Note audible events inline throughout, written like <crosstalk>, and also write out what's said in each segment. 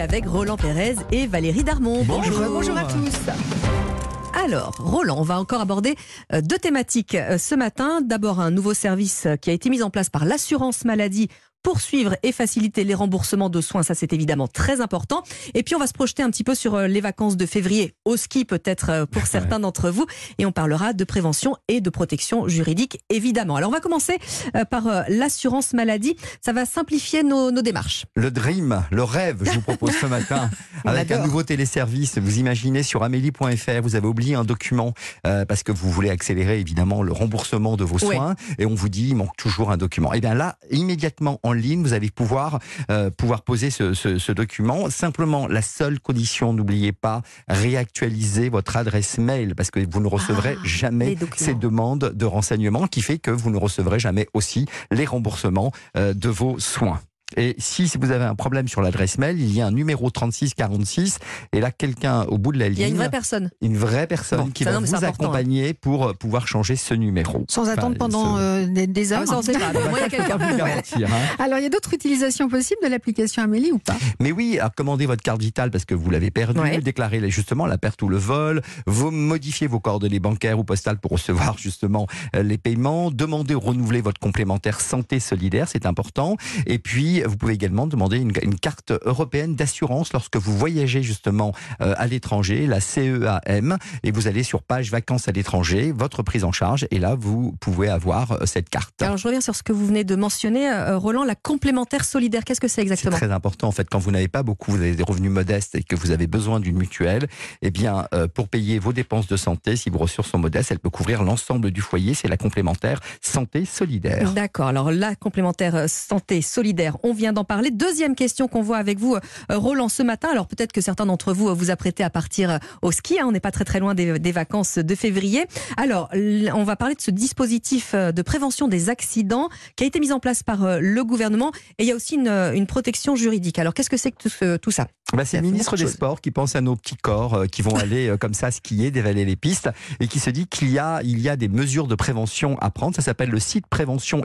avec Roland Pérez et Valérie Darmon. Bonjour. bonjour à tous. Alors, Roland, on va encore aborder euh, deux thématiques euh, ce matin. D'abord, un nouveau service euh, qui a été mis en place par l'assurance maladie poursuivre et faciliter les remboursements de soins, ça c'est évidemment très important. Et puis on va se projeter un petit peu sur euh, les vacances de février, au ski peut-être euh, pour certains d'entre vous, et on parlera de prévention et de protection juridique évidemment. Alors on va commencer euh, par l'assurance maladie, ça va simplifier nos, nos, démarches. Le dream, le rêve, je vous propose ce matin, <laughs> avec un nouveau téléservice. Vous imaginez sur amélie.fr, vous avez oublié un document parce que vous voulez accélérer évidemment le remboursement de vos soins, et on vous dit il manque toujours un document. Et bien là, immédiatement en ligne, vous allez pouvoir, euh, pouvoir poser ce, ce, ce, document. Simplement, la seule condition, n'oubliez pas, réactualiser votre adresse mail parce que vous ne recevrez ah, jamais ces demandes de renseignements qui fait que vous ne recevrez jamais aussi les remboursements euh, de vos soins. Et si vous avez un problème sur l'adresse mail, il y a un numéro 3646 et là quelqu'un au bout de la ligne. Il y a une vraie personne. Une vraie personne qui va vous hein. accompagner pour euh, pouvoir changer ce numéro. Sans attendre pendant euh, des, heures. Ah, sait pas. <laughs> il y a quelqu'un vous garantir. Hein. Alors il y a d'autres utilisations possibles de l'application Amélie ou pas? Mais oui, alors commandez votre carte vitale parce que vous l'avez perdue, ouais. déclarez justement la perte ou le vol, vous modifiez vos coordonnées bancaires ou postales pour recevoir justement euh, les paiements, demandez ou renouveler votre complémentaire santé solidaire, c'est important. Et puis vous pouvez également demander une, carte européenne d'assurance lorsque vous voyagez justement euh, à l'étranger, la CEAM, et vous allez sur page vacances à l'étranger, votre prise en charge, et là vous pouvez avoir euh, cette carte. Alors je reviens sur ce que vous venez de mentionner, euh, Roland, la complémentaire solidaire. Qu'est-ce que c'est exactement? C'est très important en fait quand vous n'avez pas beaucoup, vous avez des revenus modestes et que vous avez besoin d'une mutuelle, eh bien pour payer vos dépenses de santé, si vos ressources sont modestes, elle peut couvrir l'ensemble du foyer. C'est la complémentaire santé solidaire. D'accord. Alors la complémentaire santé solidaire, on vient d'en parler. Deuxième question qu'on voit avec vous, euh, Roland, ce matin. Alors peut-être que certains d'entre vous euh, vous apprêtez à partir euh, au ski. Hein. on n'est pas très très loin des, des, vacances de février. Alors on va parler de ce dispositif de prévention des accidents qui a été mis en place par le gouvernement. Et il y a aussi une, une protection juridique. Alors qu'est-ce que c'est que tout, tout ça? Bah, C'est le ministre des Sports qui pense à nos petits corps qui vont aller comme ça skier, dévaler les pistes et qui se dit qu'il y a, il y a des mesures de prévention à prendre. Ça s'appelle le site prévention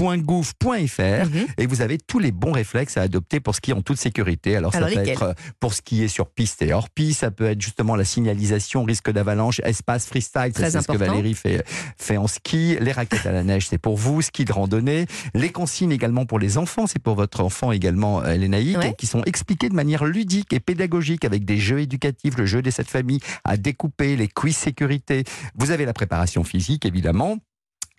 hiver.sport .gouv.fr mhm. et vous avez tous les bons réflexes à adopter pour skier en toute sécurité. Alors, ça peut être euh, pour skier sur piste et hors piste, ça peut être justement la signalisation risque d'avalanche, espace freestyle, c'est ce que Valérie fait, fait en ski, les raquettes à la neige, c'est pour vous, ski de randonnée, les consignes également pour les enfants, c'est pour votre enfant également, euh, Lénaïque, qui sont expliquées de manière ludique et pédagogique avec des jeux éducatifs, le jeu des sept familles à découper, les quiz sécurité. Vous avez la préparation physique évidemment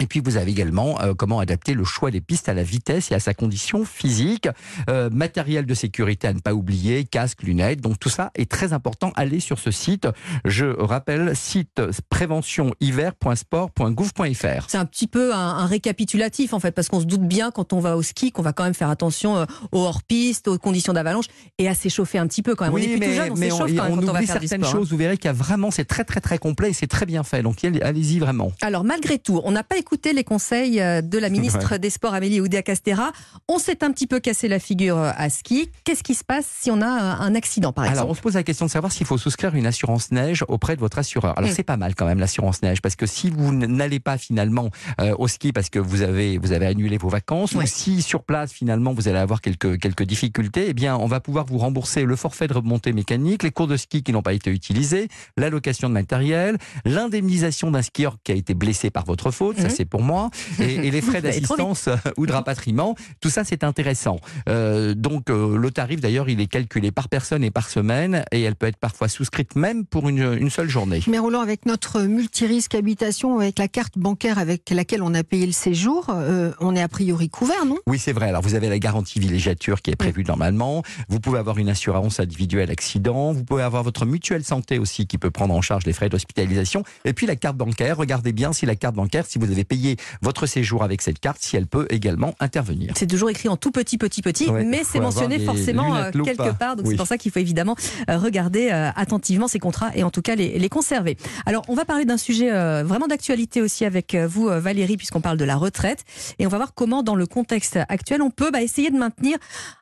et puis vous avez également euh, comment adapter le choix des pistes à la vitesse et à sa condition physique. Euh, matériel de sécurité à ne pas oublier, casque, lunettes. Donc tout ça est très important. Allez sur ce site. Je rappelle, site préventionhiver.sport.gouv.fr. C'est un petit peu un, récapitulatif en fait, parce qu'on se doute bien quand on va au ski qu'on va quand même faire attention euh, aux hors-pistes, aux conditions d'avalanche et à s'échauffer un petit peu quand même. Oui, on est mais, jeune, on s'échauffe quand on quand on va faire certaines sport, choses. Hein. Vous verrez qu'il y a vraiment, c'est très très très complet et c'est très bien fait. Donc allez-y vraiment. Alors malgré tout, on n'a pas écouté les conseils euh, de la ministre ouais. des Sports Amélie Oudéa-Castera. On s'est un petit peu cassé la figure euh, à ski. Qu'est-ce qui se passe si on a un accident par exemple Alors on se pose la question de savoir s'il faut souscrire une assurance neige auprès de votre assureur. Alors mmh. c'est pas mal quand même l'assurance neige parce que si vous n'allez pas finalement euh, au ski parce que vous avez vous avez annulé vos vacances ouais. ou si sur place finalement vous allez avoir quelques quelques difficultés, eh bien on va pouvoir vous rembourser le forfait de remontée mécanique, les cours de ski qui n'ont pas été utilisés, l'allocation de matériel, l'indemnisation d'un skieur qui a été blessé par votre faute, mmh. ça c'est pour moi, et, et les <laughs> frais d'assistance ou de rapatriement, tout ça c'est intéressant. Euh, donc euh, le tarif d'ailleurs il est calculé par personne et par semaine et elle peut être parfois souscrite même pour une, une seule journée. Mais Roland, avec notre multirisque habitation, avec la carte bancaire avec laquelle on a payé le séjour, euh, on est a priori couvert, non? Oui c'est vrai, alors vous avez la garantie villégiature qui est prévue oui. normalement, vous pouvez avoir une assurance individuelle accident, vous pouvez avoir votre mutuelle santé aussi qui peut prendre en charge les frais d'hospitalisation. Et puis la carte bancaire, regardez bien si la carte bancaire, si vous avez payé votre séjour avec cette carte, si elle peut également intervenir. C'est toujours écrit en tout petit, petit, petit, ouais, mais c'est mentionné forcément euh, quelque part. Donc oui. c'est pour ça qu'il faut évidemment euh, regarder euh, attentivement ces contrats et en tout cas les, les conserver. Alors on va parler d'un sujet vraiment d'actualité aussi avec vous Valérie puisqu'on parle de la retraite et on va voir comment dans le contexte actuel on peut bah, essayer de maintenir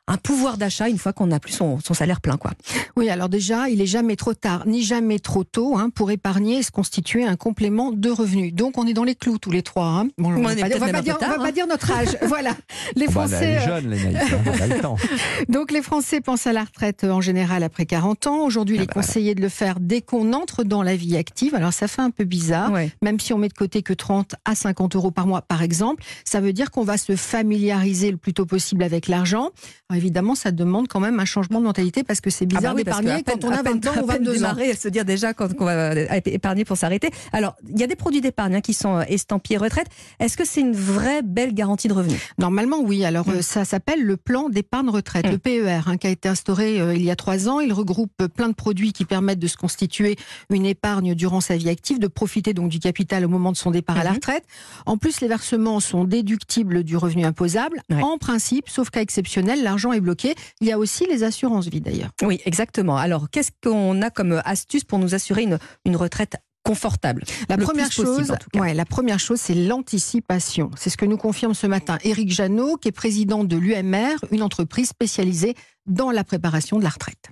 un pouvoir d'achat une fois qu'on a plus son, salaire plein. Quoi. Oui, alors déjà, il est jamais trop tard, ni jamais trop tôt hein, pour épargner et se constituer un complément de revenus. Donc on est dans les clous tous les trois. Hein. on ne va, pas, dire, notre âge. <laughs> voilà. Les bah, Français. Bah, jeunes, les hein, temps. <laughs> Donc les Français pensent à la retraite en général après 40 ans. Aujourd'hui, il est ah bah conseillé de le faire dès qu'on entre dans la vie active. Alors ça fait un peu bizarre, même si on met de côté que 30 à 50 euros par mois, par exemple. Ça veut dire qu'on va se familiariser le plus tôt possible avec l'argent évidemment, ça demande quand même un changement de mentalité parce que c'est ah bizarre bah d'épargner quand on a 20 ans ou 22 ans. se dire déjà quand on va épargner pour s'arrêter. Alors, il y a des produits d'épargne hein, qui sont euh, estampillés retraite. Est-ce que c'est une vraie belle garantie de revenus Normalement, oui. Alors, mm. euh, ça s'appelle le plan d'épargne retraite, le mm. PER, hein, qui a été instauré euh, il y a trois ans. Il regroupe plein de produits qui permettent de se constituer une épargne durant sa vie active, de profiter donc du capital au moment de son départ à la mm-hmm. retraite. En plus, les versements sont déductibles du revenu imposable. En principe, sauf cas exceptionnel, l'argent est bloqué. Il y a aussi les assurances vie d'ailleurs. Oui, exactement. Alors, qu'est-ce qu'on a comme astuce pour nous assurer une, une retraite confortable. La première chose, ouais, la première chose, c'est l'anticipation. C'est ce que nous confirme ce matin Éric Janot, qui est président de l'UMR, une entreprise spécialisée dans la préparation de la retraite.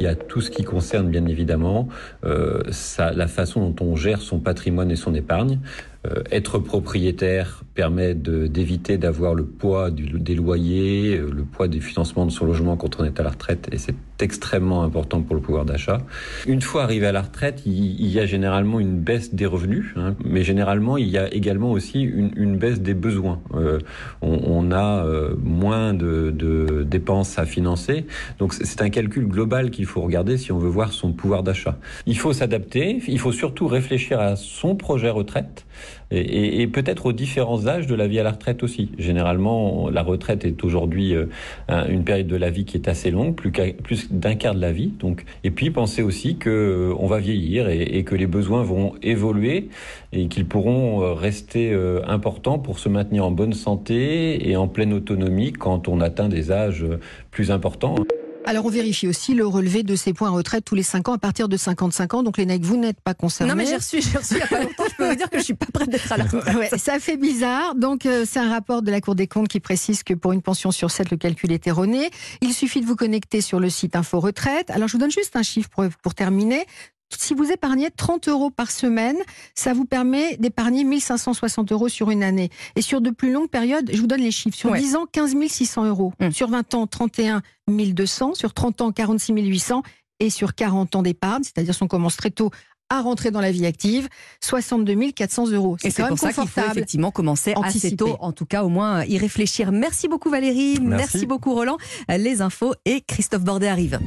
Il y a tout ce qui concerne bien évidemment euh, la façon dont on gère son patrimoine et son épargne. Euh, être propriétaire permet d'éviter d'avoir le poids des loyers, euh, le poids des financements de son logement quand on est à la retraite, et c'est extrêmement important pour le pouvoir d'achat. Une fois arrivé à la retraite, il, y a généralement une baisse des revenus, hein, mais généralement il y a également aussi une, baisse des besoins. Euh, on, a moins de, dépenses à financer, donc c'est un calcul global qu'il faut regarder si on veut voir son pouvoir d'achat. Il faut s'adapter, il faut surtout réfléchir à son projet retraite et, peut-être aux différents âges de la vie à la retraite aussi. Généralement, la retraite est aujourd'hui euh, une période de la vie qui est assez longue, plus, plus d'un quart de la vie. Donc, et puis penser aussi que euh, on va vieillir et, que les besoins vont évoluer et qu'ils pourront euh, rester importants pour se maintenir en bonne santé et en pleine autonomie quand on atteint des âges plus importants. Alors on vérifie aussi le relevé de ces points retraite tous les 5 ans à partir de 55 ans. Donc les NEC, vous n'êtes pas concernés. Non mais j'ai reçu, j'ai reçu il n'y a pas longtemps, je peux vous dire que je suis pas prête d'être à la <laughs> retraite. ça fait bizarre. Donc euh, c'est un rapport de la Cour des comptes qui précise que pour une pension sur 7, le calcul est erroné. Il suffit de vous connecter sur le site Info Retraite. Alors je vous donne juste un chiffre pour, pour terminer si vous épargnez 30 euros par semaine, ça vous permet d'épargner 1560 euros sur une année. Et sur de plus longues périodes, je vous donne les chiffres. Sur 10 ans, 15 600 euros. Hum. Sur 20 ans, 31 200. Sur 30 ans, 46 800. Et sur 40 ans d'épargne, c'est-à-dire si on commence très tôt à rentrer dans la vie active, 62 400 euros. Et c'est pour ça qu'il faut effectivement commencer assez tôt, en tout cas au moins y réfléchir. Merci beaucoup Valérie, merci beaucoup Roland. Les infos et Christophe Bordet arrive.